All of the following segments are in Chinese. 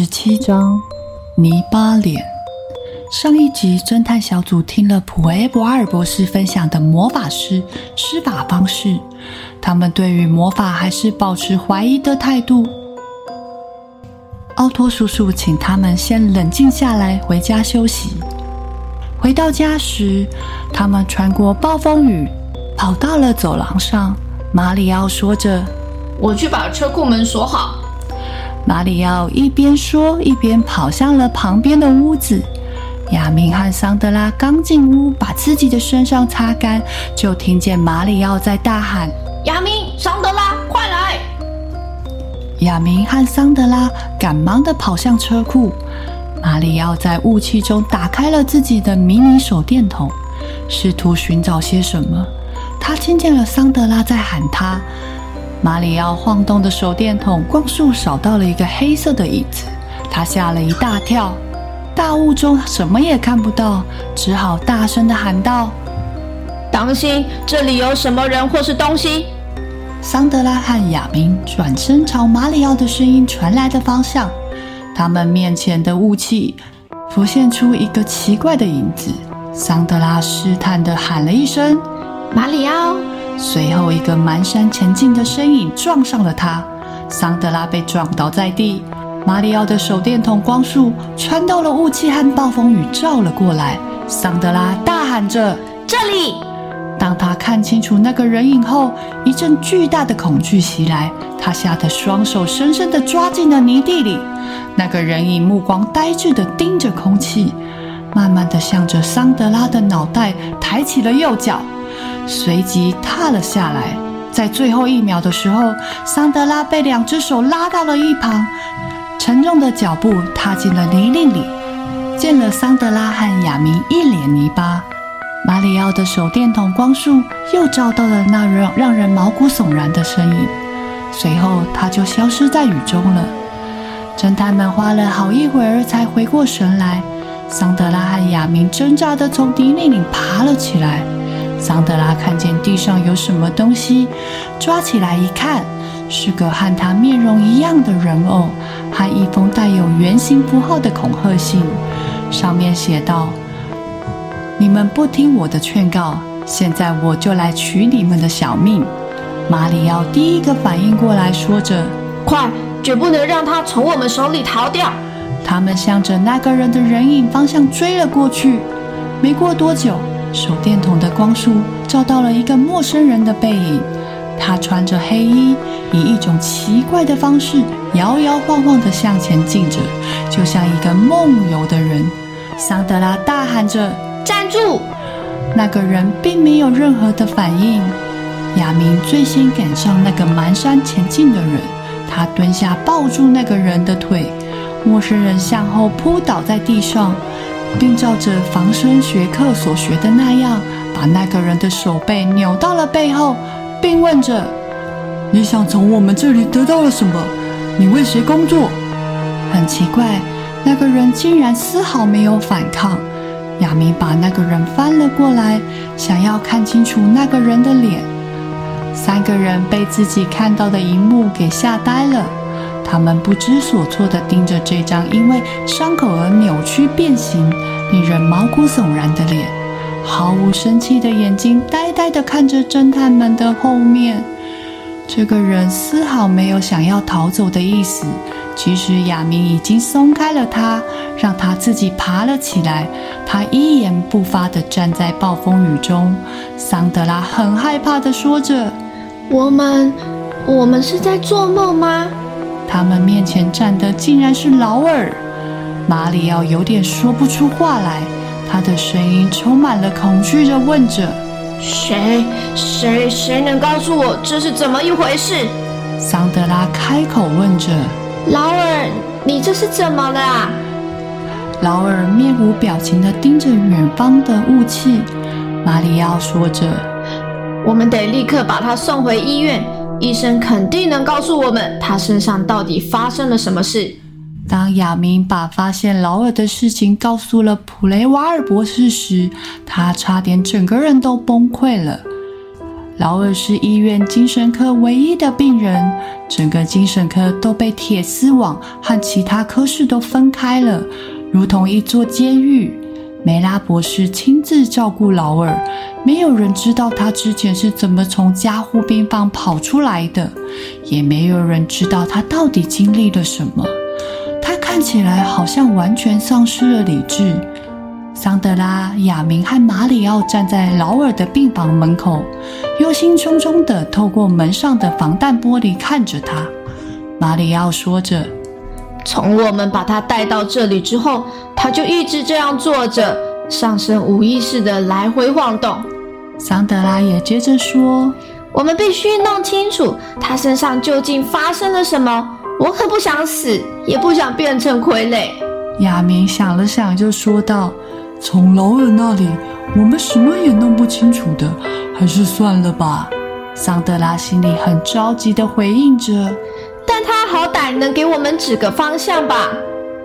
十七章，泥巴脸。上一集侦探小组听了普埃博尔博士分享的魔法师施法方式。他们对于魔法还是保持怀疑的态度。奥托叔叔请他们先冷静下来，回家休息。回到家时，他们穿过暴风雨，跑到了走廊上。马里奥说着：“我去把车库门锁好。”马里奥一边说，一边跑向了旁边的屋子。亚明和桑德拉刚进屋，把自己的身上擦干，就听见马里奥在大喊。亚明、桑德拉，快来！亚明和桑德拉赶忙的跑向车库。马里奥在雾气中打开了自己的迷你手电筒，试图寻找些什么。他听见了桑德拉在喊他。马里奥晃动的手电筒光束扫到了一个黑色的椅子，他吓了一大跳。大雾中什么也看不到，只好大声地喊道：“当心，这里有什么人或是东西！”桑德拉和亚明转身朝马里奥的声音传来的方向，他们面前的雾气浮现出一个奇怪的影子。桑德拉试探地喊了一声：“马里奥！”随后，一个蹒跚前进的身影撞上了他，桑德拉被撞倒在地。马里奥的手电筒光束穿透了雾气和暴风雨，照了过来。桑德拉大喊着：“这里！”当他看清楚那个人影后，一阵巨大的恐惧袭来，他吓得双手深深地抓进了泥地里。那个人影目光呆滞地盯着空气，慢慢地向着桑德拉的脑袋抬起了右脚，随即踏了下来。在最后一秒的时候，桑德拉被两只手拉到了一旁，沉重的脚步踏进了泥泞里，溅了桑德拉和亚明一脸泥巴。马里奥的手电筒光束又照到了那让让人毛骨悚然的身影，随后他就消失在雨中了。侦探们花了好一会儿才回过神来。桑德拉和亚明挣扎地从泥泞里爬了起来。桑德拉看见地上有什么东西，抓起来一看，是个和他面容一样的人偶，和一封带有圆形符号的恐吓信，上面写道。你们不听我的劝告，现在我就来取你们的小命！马里奥第一个反应过来，说着：“快，绝不能让他从我们手里逃掉！”他们向着那个人的人影方向追了过去。没过多久，手电筒的光束照到了一个陌生人的背影。他穿着黑衣，以一种奇怪的方式摇摇晃晃地向前进着，就像一个梦游的人。桑德拉大喊着。站住！那个人并没有任何的反应。亚明最先赶上那个蹒跚前进的人，他蹲下抱住那个人的腿。陌生人向后扑倒在地上，并照着防身学课所学的那样，把那个人的手背扭到了背后，并问着：“你想从我们这里得到了什么？你为谁工作？”很奇怪，那个人竟然丝毫没有反抗。亚明把那个人翻了过来，想要看清楚那个人的脸。三个人被自己看到的一幕给吓呆了，他们不知所措地盯着这张因为伤口而扭曲变形、令人毛骨悚然的脸，毫无生气的眼睛呆呆地看着侦探们的后面。这个人丝毫没有想要逃走的意思。其实亚明已经松开了他，让他自己爬了起来。他一言不发地站在暴风雨中。桑德拉很害怕地说着：“我们，我们是在做梦吗？”他们面前站的竟然是劳尔。马里奥有点说不出话来。他的声音充满了恐惧的问着：“谁？谁？谁能告诉我这是怎么一回事？”桑德拉开口问着：“劳尔，你这是怎么了啊？”劳尔面无表情地盯着远方的雾气。马里奥说着：“我们得立刻把他送回医院，医生肯定能告诉我们他身上到底发生了什么事。”当亚明把发现劳尔的事情告诉了普雷瓦尔博士时，他差点整个人都崩溃了。劳尔是医院精神科唯一的病人，整个精神科都被铁丝网和其他科室都分开了，如同一座监狱。梅拉博士亲自照顾劳尔，没有人知道他之前是怎么从加护病房跑出来的，也没有人知道他到底经历了什么。他看起来好像完全丧失了理智。桑德拉、亚明和马里奥站在劳尔的病房门口，忧心忡忡地透过门上的防弹玻璃看着他。马里奥说着：“从我们把他带到这里之后，他就一直这样坐着，上身无意识的来回晃动。”桑德拉也接着说：“我们必须弄清楚他身上究竟发生了什么。”我可不想死，也不想变成傀儡。亚明想了想，就说道：“从劳尔那里，我们什么也弄不清楚的，还是算了吧。”桑德拉心里很着急的回应着：“但他好歹能给我们指个方向吧。”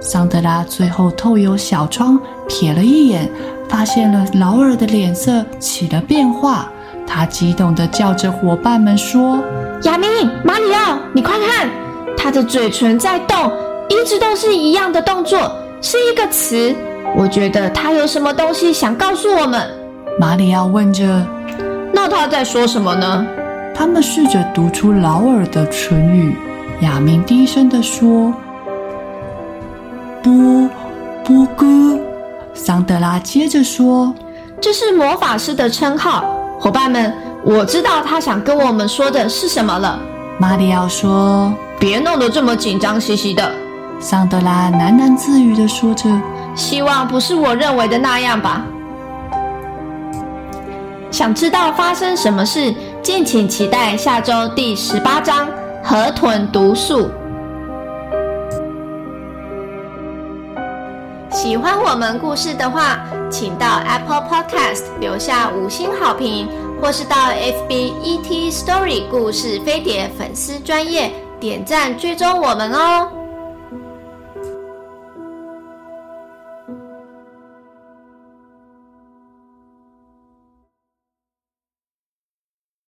桑德拉最后透由小窗瞥了一眼，发现了劳尔的脸色起了变化。他激动地叫着伙伴们说：“亚明、马里奥，你快看！”他的嘴唇在动，一直都是一样的动作，是一个词。我觉得他有什么东西想告诉我们。马里奥问着：“那他在说什么呢？”他们试着读出劳尔的唇语。亚明低声的说：“波波哥。”桑德拉接着说：“这是魔法师的称号。”伙伴们，我知道他想跟我们说的是什么了。马里奥说。别弄得这么紧张兮兮的，桑德拉喃喃自语的说着：“希望不是我认为的那样吧。”想知道发生什么事，敬请期待下周第十八章《河豚毒素》。喜欢我们故事的话，请到 Apple Podcast 留下五星好评，或是到 FB ET Story 故事飞碟粉丝专业。点赞追踪我们哦！